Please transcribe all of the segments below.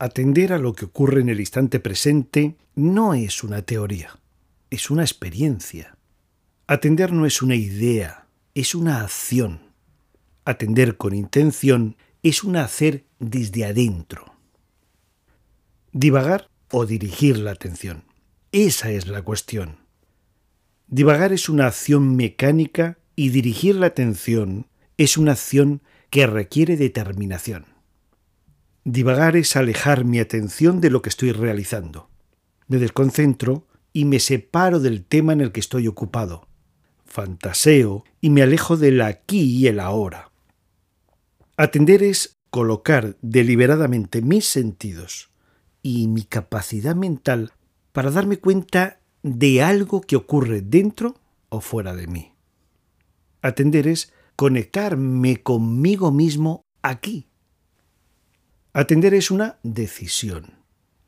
Atender a lo que ocurre en el instante presente no es una teoría, es una experiencia. Atender no es una idea, es una acción. Atender con intención es un hacer desde adentro. Divagar o dirigir la atención. Esa es la cuestión. Divagar es una acción mecánica y dirigir la atención es una acción que requiere determinación. Divagar es alejar mi atención de lo que estoy realizando. Me desconcentro y me separo del tema en el que estoy ocupado. Fantaseo y me alejo del aquí y el ahora. Atender es colocar deliberadamente mis sentidos y mi capacidad mental para darme cuenta de algo que ocurre dentro o fuera de mí. Atender es conectarme conmigo mismo aquí. Atender es una decisión.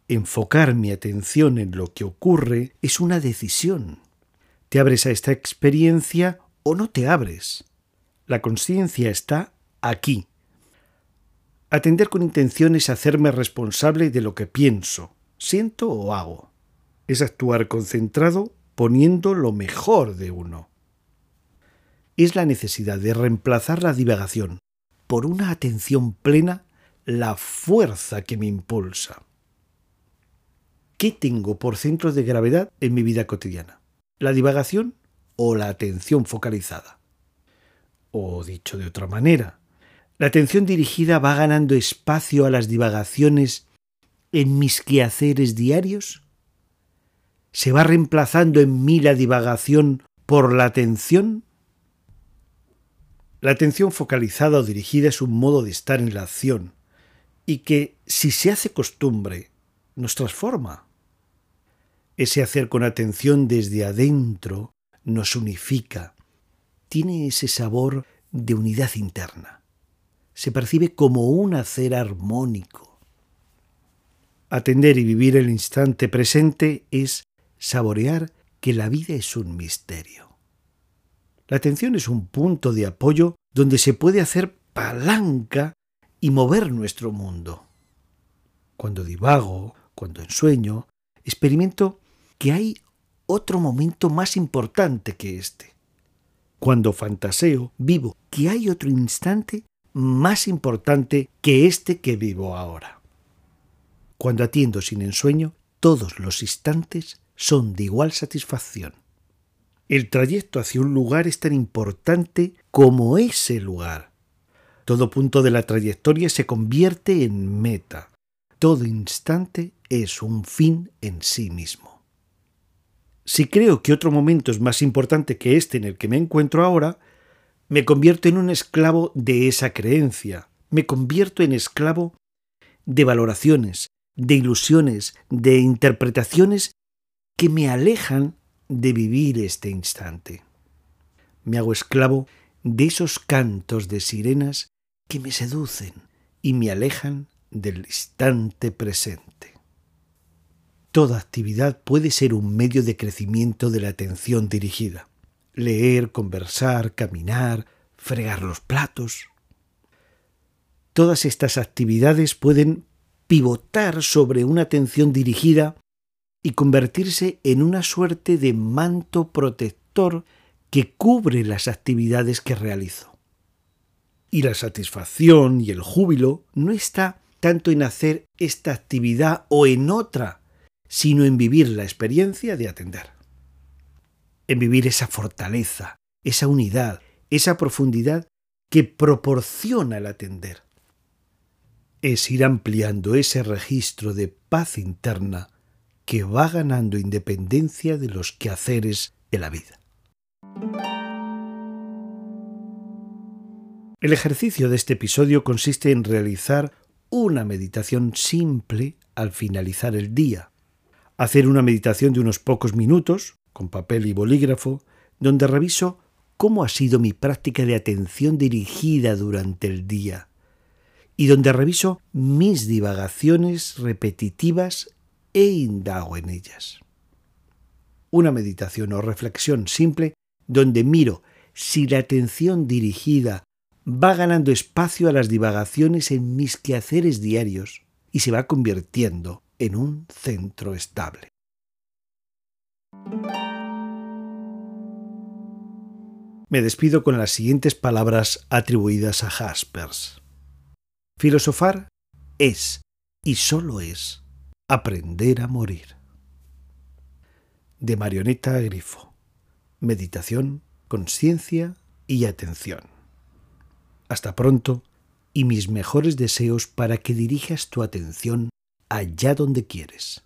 Enfocar mi atención en lo que ocurre es una decisión. Te abres a esta experiencia o no te abres. La conciencia está aquí. Atender con intención es hacerme responsable de lo que pienso, siento o hago. Es actuar concentrado poniendo lo mejor de uno es la necesidad de reemplazar la divagación por una atención plena, la fuerza que me impulsa. ¿Qué tengo por centro de gravedad en mi vida cotidiana? ¿La divagación o la atención focalizada? O dicho de otra manera, la atención dirigida va ganando espacio a las divagaciones en mis quehaceres diarios? ¿Se va reemplazando en mí la divagación por la atención? La atención focalizada o dirigida es un modo de estar en la acción y que, si se hace costumbre, nos transforma. Ese hacer con atención desde adentro nos unifica, tiene ese sabor de unidad interna. Se percibe como un hacer armónico. Atender y vivir el instante presente es saborear que la vida es un misterio. La atención es un punto de apoyo donde se puede hacer palanca y mover nuestro mundo. Cuando divago, cuando ensueño, experimento que hay otro momento más importante que este. Cuando fantaseo, vivo que hay otro instante más importante que este que vivo ahora. Cuando atiendo sin ensueño, todos los instantes son de igual satisfacción. El trayecto hacia un lugar es tan importante como ese lugar. Todo punto de la trayectoria se convierte en meta. Todo instante es un fin en sí mismo. Si creo que otro momento es más importante que este en el que me encuentro ahora, me convierto en un esclavo de esa creencia, me convierto en esclavo de valoraciones, de ilusiones, de interpretaciones que me alejan de vivir este instante. Me hago esclavo de esos cantos de sirenas que me seducen y me alejan del instante presente. Toda actividad puede ser un medio de crecimiento de la atención dirigida. Leer, conversar, caminar, fregar los platos. Todas estas actividades pueden pivotar sobre una atención dirigida y convertirse en una suerte de manto protector que cubre las actividades que realizo. Y la satisfacción y el júbilo no está tanto en hacer esta actividad o en otra, sino en vivir la experiencia de atender. En vivir esa fortaleza, esa unidad, esa profundidad que proporciona el atender. Es ir ampliando ese registro de paz interna que va ganando independencia de los quehaceres de la vida. El ejercicio de este episodio consiste en realizar una meditación simple al finalizar el día. Hacer una meditación de unos pocos minutos, con papel y bolígrafo, donde reviso cómo ha sido mi práctica de atención dirigida durante el día y donde reviso mis divagaciones repetitivas e indago en ellas. Una meditación o reflexión simple donde miro si la atención dirigida va ganando espacio a las divagaciones en mis quehaceres diarios y se va convirtiendo en un centro estable. Me despido con las siguientes palabras atribuidas a Jaspers. Filosofar es, y solo es, aprender a morir. De Marioneta Grifo. Meditación, conciencia y atención. Hasta pronto y mis mejores deseos para que dirijas tu atención allá donde quieres.